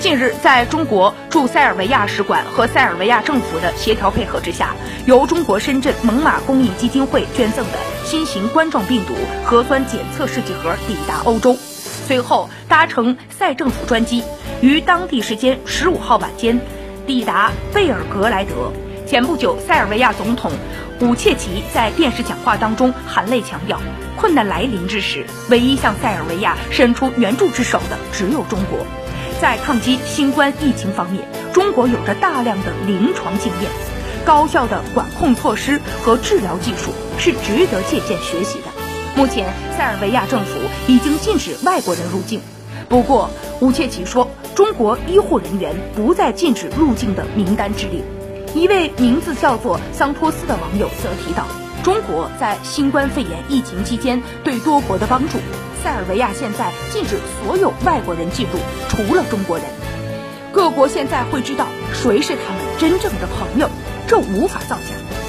近日，在中国驻塞尔维亚使馆和塞尔维亚政府的协调配合之下，由中国深圳猛犸公益基金会捐赠的新型冠状病毒核酸检测试剂盒抵达欧洲，随后搭乘塞政府专机，于当地时间十五号晚间抵达贝尔格莱德。前不久，塞尔维亚总统武切奇在电视讲话当中含泪强调，困难来临之时，唯一向塞尔维亚伸出援助之手的只有中国。在抗击新冠疫情方面，中国有着大量的临床经验，高效的管控措施和治疗技术是值得借鉴学习的。目前，塞尔维亚政府已经禁止外国人入境。不过，武切奇说，中国医护人员不在禁止入境的名单之列。一位名字叫做桑托斯的网友则提到，中国在新冠肺炎疫情期间对多国的帮助。塞尔维亚现在禁止所有外国人进入，除了中国人。各国现在会知道谁是他们真正的朋友，这无法造假。